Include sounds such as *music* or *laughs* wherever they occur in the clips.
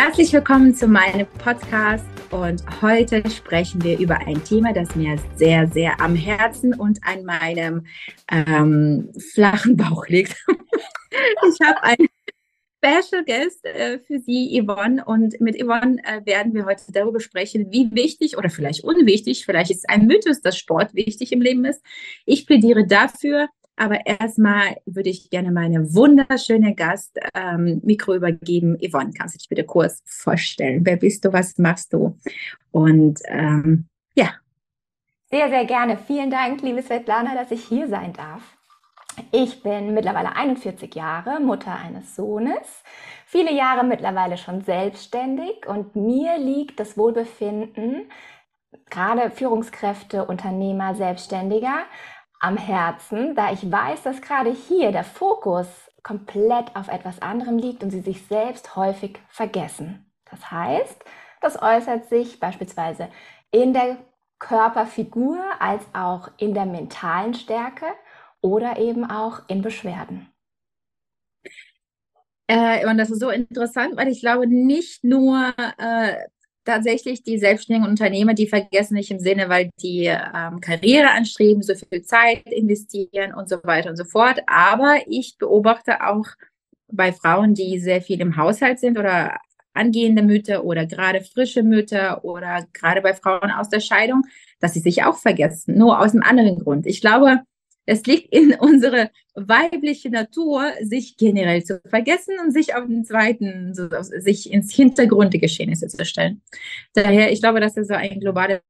Herzlich willkommen zu meinem Podcast und heute sprechen wir über ein Thema, das mir sehr, sehr am Herzen und an meinem ähm, flachen Bauch liegt. *laughs* ich habe einen Special Guest äh, für Sie, Yvonne, und mit Yvonne äh, werden wir heute darüber sprechen, wie wichtig oder vielleicht unwichtig, vielleicht ist es ein Mythos, dass Sport wichtig im Leben ist. Ich plädiere dafür, aber erstmal würde ich gerne meine wunderschöne Gast ähm, Mikro übergeben. Yvonne, kannst du dich bitte kurz vorstellen? Wer bist du? Was machst du? Und ähm, ja. Sehr, sehr gerne. Vielen Dank, liebe Svetlana, dass ich hier sein darf. Ich bin mittlerweile 41 Jahre, Mutter eines Sohnes, viele Jahre mittlerweile schon selbstständig und mir liegt das Wohlbefinden, gerade Führungskräfte, Unternehmer, Selbstständiger, am Herzen, da ich weiß, dass gerade hier der Fokus komplett auf etwas anderem liegt und sie sich selbst häufig vergessen. Das heißt, das äußert sich beispielsweise in der Körperfigur als auch in der mentalen Stärke oder eben auch in Beschwerden. Äh, und das ist so interessant, weil ich glaube, nicht nur äh, tatsächlich die selbstständigen Unternehmer, die vergessen nicht im Sinne, weil die ähm, Karriere anstreben, so viel Zeit investieren und so weiter und so fort. Aber ich beobachte auch bei Frauen, die sehr viel im Haushalt sind oder angehende Mütter oder gerade frische Mütter oder gerade bei Frauen aus der Scheidung, dass sie sich auch vergessen, nur aus einem anderen Grund. Ich glaube, es liegt in unserer weiblichen Natur, sich generell zu vergessen und sich auf den zweiten, so, sich ins Hintergrund der Geschehnisse zu stellen. Daher, ich glaube, das ist so ein globales,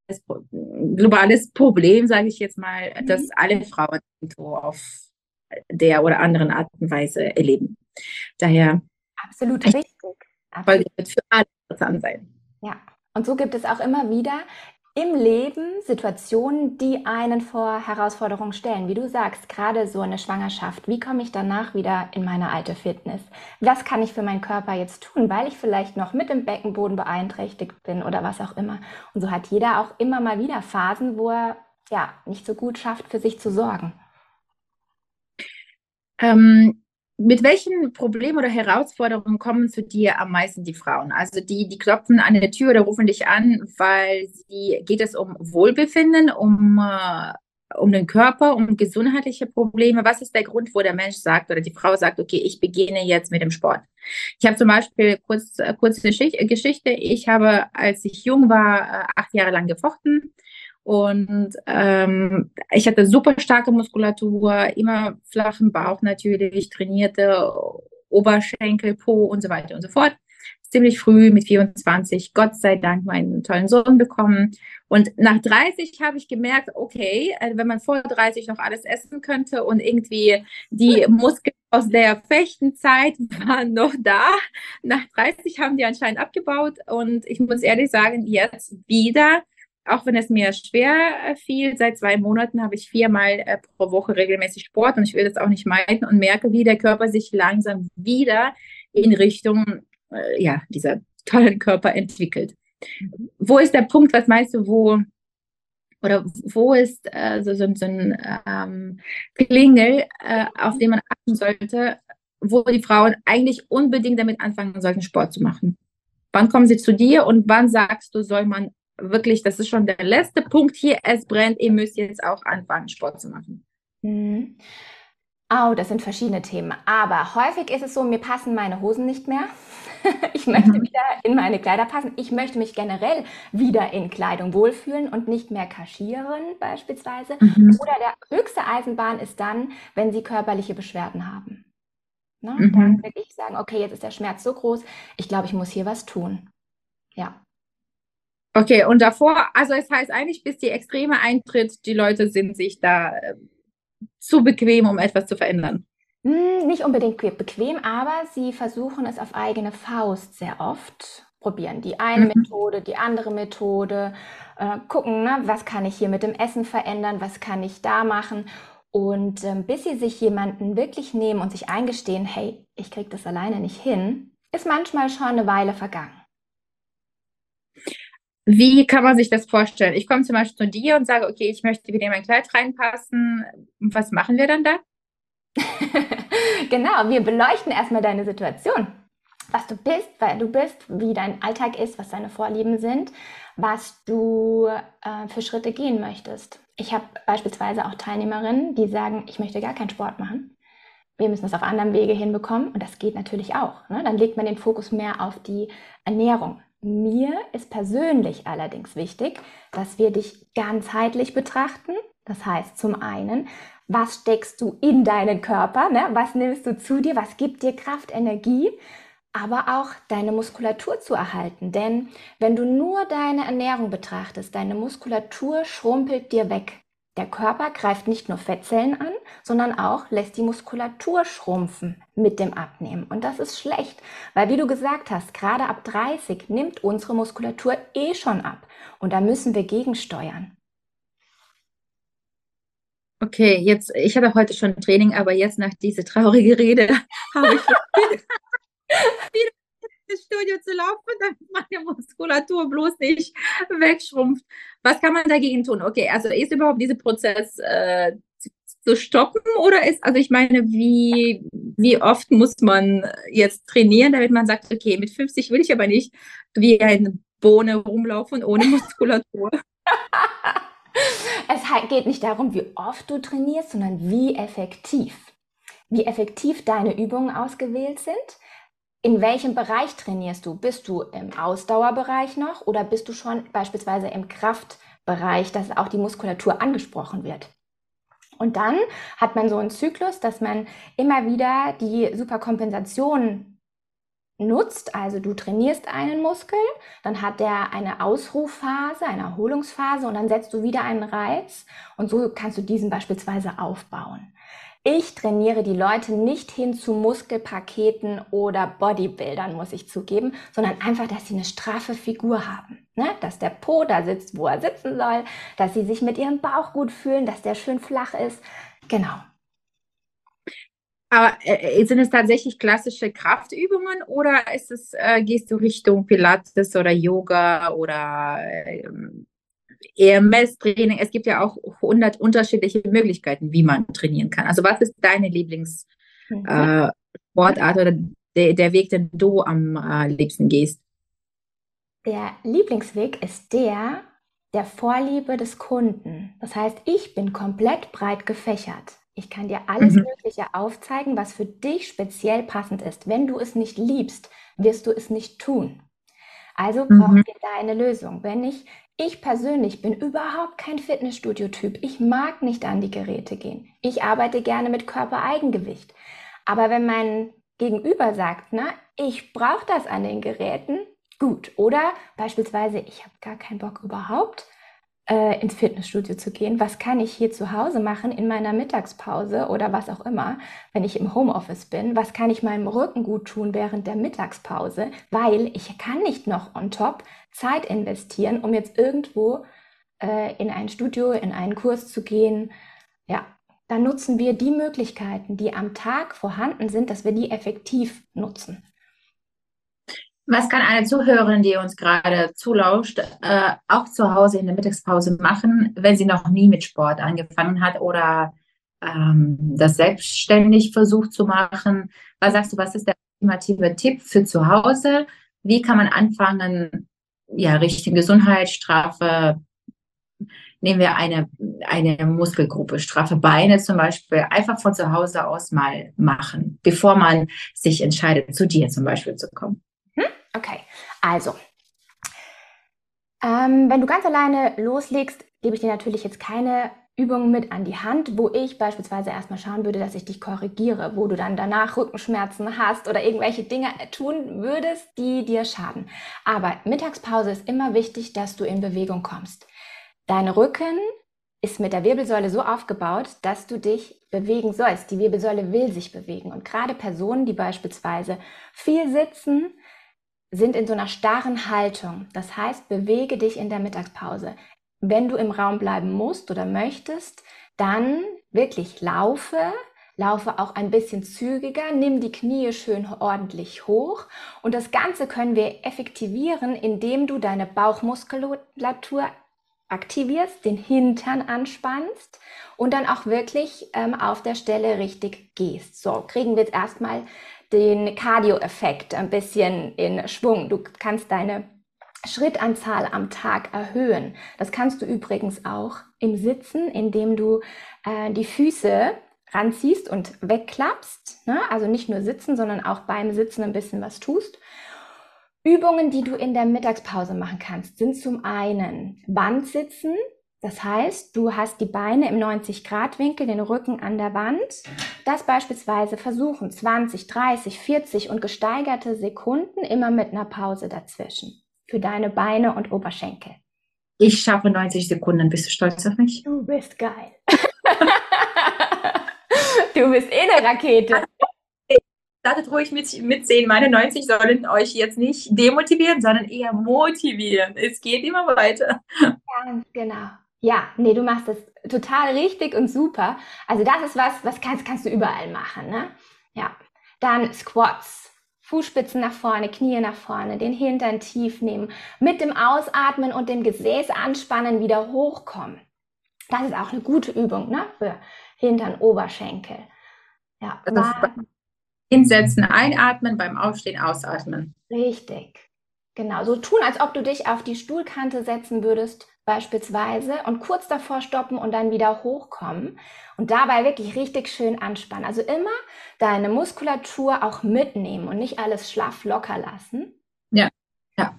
globales Problem, sage ich jetzt mal, mhm. dass alle Frauen auf der oder anderen Art und Weise erleben. Daher. Absolut richtig. Absolut. Wird für alle interessant sein. Ja. Und so gibt es auch immer wieder im Leben Situationen, die einen vor Herausforderungen stellen. Wie du sagst, gerade so eine Schwangerschaft. Wie komme ich danach wieder in meine alte Fitness? Was kann ich für meinen Körper jetzt tun, weil ich vielleicht noch mit dem Beckenboden beeinträchtigt bin oder was auch immer. Und so hat jeder auch immer mal wieder Phasen, wo er ja nicht so gut schafft, für sich zu sorgen. Ähm, mit welchen Problemen oder Herausforderungen kommen zu dir am meisten die Frauen? Also die, die klopfen an der Tür oder rufen dich an, weil sie geht es um Wohlbefinden, um, äh, um den Körper, um gesundheitliche Probleme. Was ist der Grund, wo der Mensch sagt oder die Frau sagt, okay, ich beginne jetzt mit dem Sport? Ich habe zum Beispiel kurz, äh, kurz eine Geschichte. Ich habe, als ich jung war, äh, acht Jahre lang gefochten und ähm, ich hatte super starke Muskulatur, immer flachen Bauch natürlich, trainierte Oberschenkel, Po und so weiter und so fort. Ziemlich früh mit 24, Gott sei Dank, meinen tollen Sohn bekommen. Und nach 30 habe ich gemerkt, okay, also wenn man vor 30 noch alles essen könnte und irgendwie die Muskeln aus der Fechtenzeit *laughs* waren noch da. Nach 30 haben die anscheinend abgebaut und ich muss ehrlich sagen, jetzt wieder auch wenn es mir schwer äh, fiel, seit zwei Monaten habe ich viermal äh, pro Woche regelmäßig Sport und ich will das auch nicht meiden und merke, wie der Körper sich langsam wieder in Richtung äh, ja, dieser tollen Körper entwickelt. Mhm. Wo ist der Punkt, was meinst du, wo oder wo ist äh, so, so, so ein ähm, Klingel, äh, auf den man achten sollte, wo die Frauen eigentlich unbedingt damit anfangen sollten, Sport zu machen? Wann kommen sie zu dir und wann sagst du, soll man wirklich, das ist schon der letzte Punkt hier, es brennt, ihr müsst jetzt auch anfangen, Sport zu machen. Mhm. Oh, das sind verschiedene Themen. Aber häufig ist es so, mir passen meine Hosen nicht mehr. *laughs* ich möchte mhm. wieder in meine Kleider passen. Ich möchte mich generell wieder in Kleidung wohlfühlen und nicht mehr kaschieren beispielsweise. Mhm. Oder der höchste Eisenbahn ist dann, wenn Sie körperliche Beschwerden haben. Ne? Mhm. Dann wirklich sagen, okay, jetzt ist der Schmerz so groß, ich glaube, ich muss hier was tun. Ja. Okay, und davor, also es heißt eigentlich, bis die Extreme eintritt, die Leute sind sich da äh, zu bequem, um etwas zu verändern. Hm, nicht unbedingt bequem, aber sie versuchen es auf eigene Faust sehr oft probieren. Die eine mhm. Methode, die andere Methode, äh, gucken, ne, was kann ich hier mit dem Essen verändern, was kann ich da machen. Und ähm, bis sie sich jemanden wirklich nehmen und sich eingestehen, hey, ich kriege das alleine nicht hin, ist manchmal schon eine Weile vergangen. Wie kann man sich das vorstellen? Ich komme zum Beispiel zu dir und sage, okay, ich möchte wieder in mein Kleid reinpassen. Was machen wir dann da? *laughs* genau, wir beleuchten erstmal deine Situation. Was du bist, weil du bist, wie dein Alltag ist, was deine Vorlieben sind, was du äh, für Schritte gehen möchtest. Ich habe beispielsweise auch Teilnehmerinnen, die sagen, ich möchte gar keinen Sport machen. Wir müssen das auf anderem Wege hinbekommen und das geht natürlich auch. Ne? Dann legt man den Fokus mehr auf die Ernährung, mir ist persönlich allerdings wichtig, dass wir dich ganzheitlich betrachten. Das heißt zum einen, was steckst du in deinen Körper, ne? was nimmst du zu dir, was gibt dir Kraft, Energie, aber auch deine Muskulatur zu erhalten. Denn wenn du nur deine Ernährung betrachtest, deine Muskulatur schrumpelt dir weg. Der Körper greift nicht nur Fettzellen an, sondern auch lässt die Muskulatur schrumpfen mit dem Abnehmen. Und das ist schlecht, weil wie du gesagt hast, gerade ab 30 nimmt unsere Muskulatur eh schon ab. Und da müssen wir gegensteuern. Okay, jetzt, ich hatte heute schon Training, aber jetzt nach dieser traurigen Rede *laughs* habe ich *laughs* wieder ins Studio zu laufen, *laughs* damit meine Muskulatur bloß nicht wegschrumpft. Was kann man dagegen tun? Okay, also ist überhaupt dieser Prozess äh, zu, stoppen oder ist, also ich meine, wie, wie oft muss man jetzt trainieren, damit man sagt, okay, mit 50 will ich aber nicht wie eine Bohne rumlaufen ohne *laughs* Muskulatur? es geht nicht darum, wie oft du trainierst, sondern wie effektiv. Wie effektiv deine Übungen ausgewählt sind in welchem Bereich trainierst du? Bist du im Ausdauerbereich noch oder bist du schon beispielsweise im Kraftbereich, dass auch die Muskulatur angesprochen wird? Und dann hat man so einen Zyklus, dass man immer wieder die Superkompensation nutzt. Also du trainierst einen Muskel, dann hat der eine Ausrufphase, eine Erholungsphase und dann setzt du wieder einen Reiz und so kannst du diesen beispielsweise aufbauen. Ich trainiere die Leute nicht hin zu Muskelpaketen oder Bodybuildern, muss ich zugeben, sondern einfach, dass sie eine straffe Figur haben. Ne? Dass der Po da sitzt, wo er sitzen soll, dass sie sich mit ihrem Bauch gut fühlen, dass der schön flach ist. Genau. Aber äh, sind es tatsächlich klassische Kraftübungen oder ist es, äh, gehst du Richtung Pilates oder Yoga oder äh, EMS-Training, es gibt ja auch 100 unterschiedliche Möglichkeiten, wie man trainieren kann. Also was ist deine Lieblingssportart mhm. äh, oder der, der Weg, den du am äh, liebsten gehst? Der Lieblingsweg ist der der Vorliebe des Kunden. Das heißt, ich bin komplett breit gefächert. Ich kann dir alles mhm. Mögliche aufzeigen, was für dich speziell passend ist. Wenn du es nicht liebst, wirst du es nicht tun. Also brauchen mhm. wir da eine Lösung. Wenn ich ich persönlich bin überhaupt kein Fitnessstudio-Typ. Ich mag nicht an die Geräte gehen. Ich arbeite gerne mit Körpereigengewicht. Aber wenn mein Gegenüber sagt, na, ich brauche das an den Geräten, gut. Oder beispielsweise, ich habe gar keinen Bock überhaupt äh, ins Fitnessstudio zu gehen. Was kann ich hier zu Hause machen in meiner Mittagspause oder was auch immer, wenn ich im Homeoffice bin? Was kann ich meinem Rücken gut tun während der Mittagspause? Weil ich kann nicht noch on top Zeit investieren, um jetzt irgendwo äh, in ein Studio, in einen Kurs zu gehen. Ja, dann nutzen wir die Möglichkeiten, die am Tag vorhanden sind, dass wir die effektiv nutzen. Was kann eine Zuhörerin, die uns gerade zulauscht, äh, auch zu Hause in der Mittagspause machen, wenn sie noch nie mit Sport angefangen hat oder ähm, das selbstständig versucht zu machen? Was sagst du, was ist der ultimative Tipp für zu Hause? Wie kann man anfangen, ja, Richtung Gesundheit, Strafe, nehmen wir eine, eine Muskelgruppe, straffe Beine zum Beispiel, einfach von zu Hause aus mal machen, bevor man sich entscheidet, zu dir zum Beispiel zu kommen. Okay, also, ähm, wenn du ganz alleine loslegst, gebe ich dir natürlich jetzt keine Übungen mit an die Hand, wo ich beispielsweise erstmal schauen würde, dass ich dich korrigiere, wo du dann danach Rückenschmerzen hast oder irgendwelche Dinge tun würdest, die dir schaden. Aber Mittagspause ist immer wichtig, dass du in Bewegung kommst. Dein Rücken ist mit der Wirbelsäule so aufgebaut, dass du dich bewegen sollst. Die Wirbelsäule will sich bewegen. Und gerade Personen, die beispielsweise viel sitzen, sind in so einer starren Haltung. Das heißt, bewege dich in der Mittagspause. Wenn du im Raum bleiben musst oder möchtest, dann wirklich laufe, laufe auch ein bisschen zügiger, nimm die Knie schön ordentlich hoch und das Ganze können wir effektivieren, indem du deine Bauchmuskulatur aktivierst, den Hintern anspannst und dann auch wirklich ähm, auf der Stelle richtig gehst. So, kriegen wir jetzt erstmal den Cardio-Effekt ein bisschen in Schwung. Du kannst deine Schrittanzahl am Tag erhöhen. Das kannst du übrigens auch im Sitzen, indem du äh, die Füße ranziehst und wegklappst. Ne? Also nicht nur sitzen, sondern auch beim Sitzen ein bisschen was tust. Übungen, die du in der Mittagspause machen kannst, sind zum einen Bandsitzen. Das heißt, du hast die Beine im 90-Grad-Winkel, den Rücken an der Wand. Das beispielsweise versuchen 20, 30, 40 und gesteigerte Sekunden immer mit einer Pause dazwischen für deine Beine und Oberschenkel. Ich schaffe 90 Sekunden. Bist du stolz auf mich? Du bist geil. *laughs* du bist eh eine Rakete startet ruhig mit, mitsehen. Meine 90 sollen euch jetzt nicht demotivieren, sondern eher motivieren. Es geht immer weiter. Ganz genau. Ja, nee, du machst das total richtig und super. Also das ist was, was kannst, kannst du überall machen, ne? Ja. Dann Squats. Fußspitzen nach vorne, Knie nach vorne, den Hintern tief nehmen, mit dem Ausatmen und dem Gesäß anspannen wieder hochkommen. Das ist auch eine gute Übung, ne? Für Hintern, Oberschenkel. Ja, Hinsetzen, einatmen, beim Aufstehen ausatmen. Richtig. Genau, so tun, als ob du dich auf die Stuhlkante setzen würdest, beispielsweise, und kurz davor stoppen und dann wieder hochkommen. Und dabei wirklich richtig schön anspannen. Also immer deine Muskulatur auch mitnehmen und nicht alles schlaff locker lassen. Ja, ja.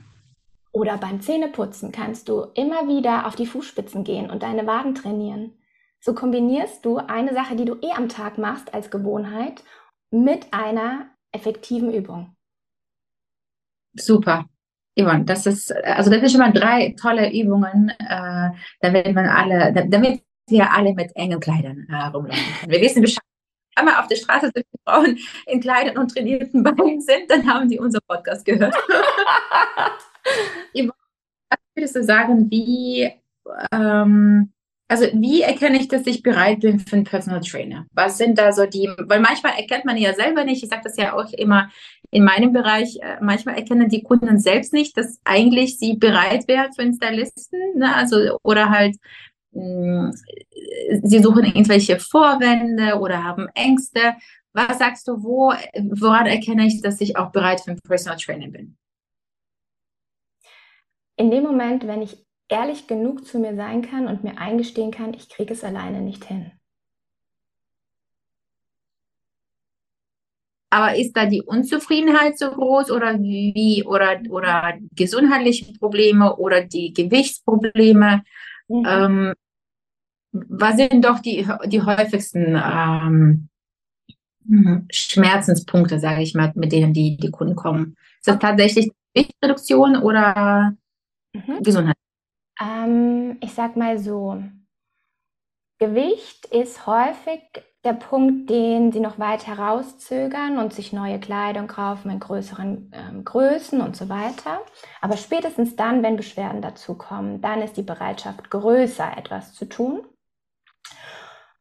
Oder beim Zähneputzen kannst du immer wieder auf die Fußspitzen gehen und deine Waden trainieren. So kombinierst du eine Sache, die du eh am Tag machst als Gewohnheit mit einer effektiven Übung. Super. Yvonne, das ist, also das sind schon mal drei tolle Übungen, äh, damit man alle, damit wir alle mit engen Kleidern äh, rumlaufen können. Wir wissen Bescheid. Wenn wir auf der Straße sind, Frauen in Kleidern und trainierten Beinen sind, dann haben die unser Podcast gehört. *laughs* Yvonne, was würdest du sagen, wie ähm, also wie erkenne ich, dass ich bereit bin für einen Personal Trainer? Was sind da so die, weil manchmal erkennt man ja selber nicht, ich sage das ja auch immer in meinem Bereich, äh, manchmal erkennen die Kunden selbst nicht, dass eigentlich sie bereit wären für einen Stylisten, ne? also oder halt mh, mm, sie suchen irgendwelche Vorwände oder haben Ängste. Was sagst du, wo, woran erkenne ich, dass ich auch bereit für einen Personal Trainer bin? In dem Moment, wenn ich ehrlich genug zu mir sein kann und mir eingestehen kann, ich kriege es alleine nicht hin. Aber ist da die Unzufriedenheit so groß oder wie oder oder gesundheitliche Probleme oder die Gewichtsprobleme? Mhm. Ähm, was sind doch die, die häufigsten ähm, Schmerzenspunkte, sage ich mal, mit denen die, die Kunden kommen? Ist das tatsächlich Gewichtsreduktion oder mhm. Gesundheit? Ähm, ich sag mal so, Gewicht ist häufig der Punkt, den sie noch weit herauszögern und sich neue Kleidung kaufen in größeren ähm, Größen und so weiter. Aber spätestens dann, wenn Beschwerden dazu kommen, dann ist die Bereitschaft größer, etwas zu tun.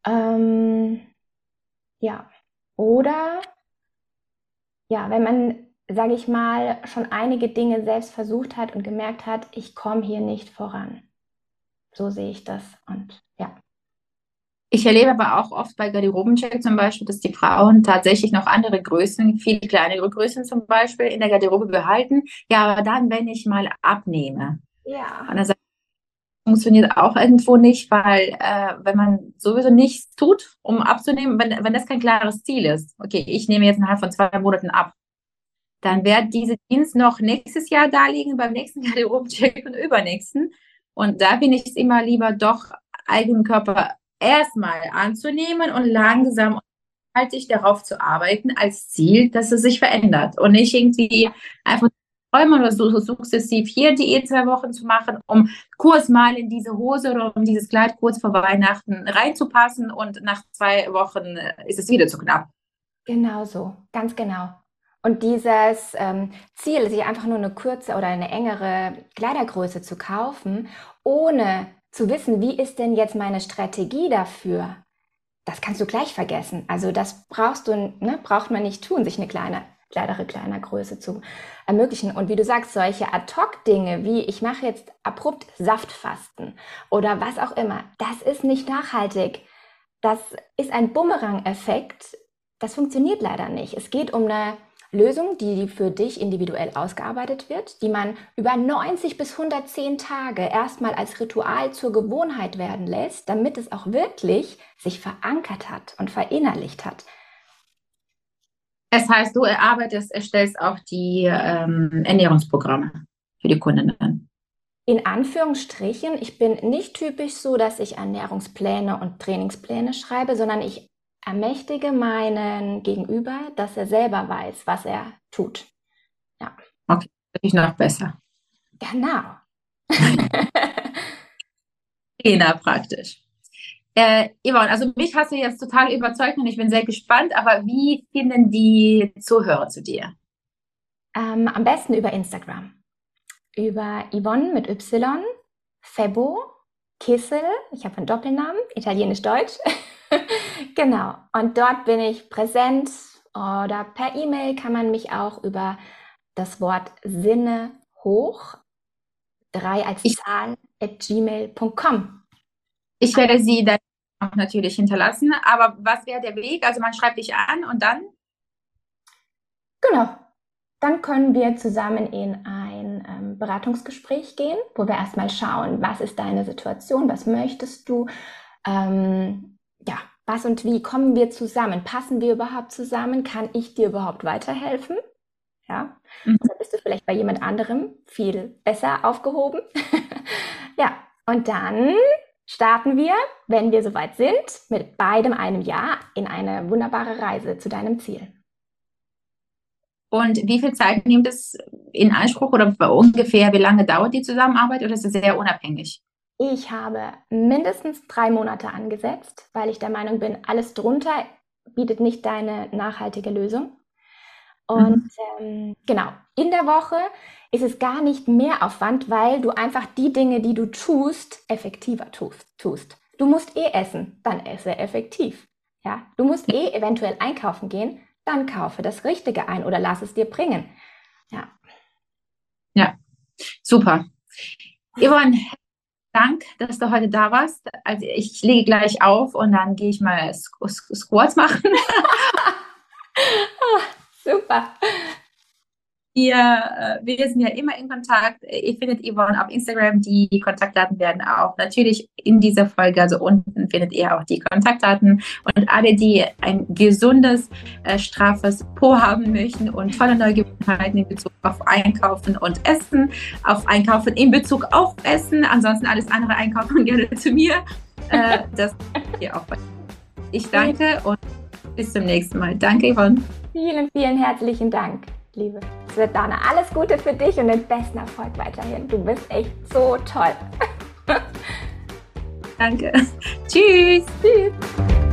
Ähm, ja, oder ja, wenn man sage ich mal, schon einige Dinge selbst versucht hat und gemerkt hat, ich komme hier nicht voran. So sehe ich das und ja. Ich erlebe aber auch oft bei Garderobencheck zum Beispiel, dass die Frauen tatsächlich noch andere Größen, viel kleinere Größen zum Beispiel in der Garderobe behalten. Ja, aber dann, wenn ich mal abnehme. Ja. Und dann sagt, funktioniert auch irgendwo nicht, weil äh, wenn man sowieso nichts tut, um abzunehmen, wenn, wenn das kein klares Ziel ist, okay, ich nehme jetzt innerhalb von zwei Monaten ab, dann wird diese Dienst noch nächstes Jahr da liegen, beim nächsten Garderobencheck *laughs* und übernächsten. Und da bin ich es immer lieber doch, eigenen Körper erstmal anzunehmen und langsam haltig darauf zu arbeiten als Ziel, dass es sich verändert und nicht irgendwie einfach träumen oder so, so sukzessiv hier die zwei Wochen zu machen, um kurz mal in diese Hose oder um dieses Kleid kurz vor Weihnachten reinzupassen und nach zwei Wochen ist es wieder zu knapp. Genau so, ganz genau. Und dieses ähm, Ziel, sich einfach nur eine kurze oder eine engere Kleidergröße zu kaufen, ohne zu wissen, wie ist denn jetzt meine Strategie dafür, das kannst du gleich vergessen. Also das brauchst du, ne, braucht man nicht tun, sich eine kleine, kleinere, kleiner Größe zu ermöglichen. Und wie du sagst, solche Ad-Hoc-Dinge wie ich mache jetzt abrupt Saftfasten oder was auch immer, das ist nicht nachhaltig. Das ist ein Bumerang-Effekt. Das funktioniert leider nicht. Es geht um eine Lösung, die für dich individuell ausgearbeitet wird, die man über 90 bis 110 Tage erstmal als Ritual zur Gewohnheit werden lässt, damit es auch wirklich sich verankert hat und verinnerlicht hat. Das heißt, du erarbeitest, erstellst auch die ähm, Ernährungsprogramme für die Kundinnen. In Anführungsstrichen, ich bin nicht typisch so, dass ich Ernährungspläne und Trainingspläne schreibe, sondern ich ermächtige meinen Gegenüber, dass er selber weiß, was er tut. Ja. Okay, natürlich noch besser. Genau. *laughs* Trainer praktisch. Äh, Yvonne, also mich hast du jetzt total überzeugt und ich bin sehr gespannt, aber wie finden die Zuhörer zu dir? Ähm, am besten über Instagram. Über Yvonne mit Y, Febo, Kissel, ich habe einen Doppelnamen, italienisch-deutsch. *laughs* genau. Und dort bin ich präsent oder per E-Mail kann man mich auch über das Wort Sinne hoch, drei als ich, Zahl, at gmail.com. Ich werde sie dann auch natürlich hinterlassen, aber was wäre der Weg? Also man schreibt dich an und dann? Genau. Dann können wir zusammen in ein ähm, Beratungsgespräch gehen, wo wir erstmal schauen, was ist deine Situation, was möchtest du, ähm, ja, was und wie kommen wir zusammen? Passen wir überhaupt zusammen? Kann ich dir überhaupt weiterhelfen? Ja, mhm. dann bist du vielleicht bei jemand anderem viel besser aufgehoben. *laughs* ja, und dann starten wir, wenn wir soweit sind, mit beidem einem Jahr in eine wunderbare Reise zu deinem Ziel. Und wie viel Zeit nimmt es in Anspruch oder ungefähr, wie lange dauert die Zusammenarbeit oder ist es sehr unabhängig? Ich habe mindestens drei Monate angesetzt, weil ich der Meinung bin, alles drunter bietet nicht deine nachhaltige Lösung. Und mhm. ähm, genau, in der Woche ist es gar nicht mehr Aufwand, weil du einfach die Dinge, die du tust, effektiver tust. Du musst eh essen, dann esse effektiv. Ja, du musst eh *laughs* eventuell einkaufen gehen, dann kaufe das Richtige ein oder lass es dir bringen. Ja. Ja, super. Yvonne, Dank, dass du heute da warst. Also ich lege gleich auf und dann gehe ich mal Squats machen. *laughs* Ah, super. Wir, äh, wir sind ja immer in Kontakt. Ihr findet Yvonne auf Instagram. Die Kontaktdaten werden auch natürlich in dieser Folge, also unten findet ihr auch die Kontaktdaten. Und alle, die ein gesundes, äh, straffes Po haben möchten und tolle neue Gewohnheiten in Bezug auf Einkaufen und Essen, auf Einkaufen in Bezug auf Essen, ansonsten alles andere einkaufen *laughs* gerne zu mir. Äh, das hier auch. Ich danke und bis zum nächsten Mal. Danke, Yvonne. Vielen, vielen herzlichen Dank liebe Svetlana. Alles Gute für dich und den besten Erfolg weiterhin. Du bist echt so toll. *laughs* Danke. *laughs* Tschüss. Tschüss.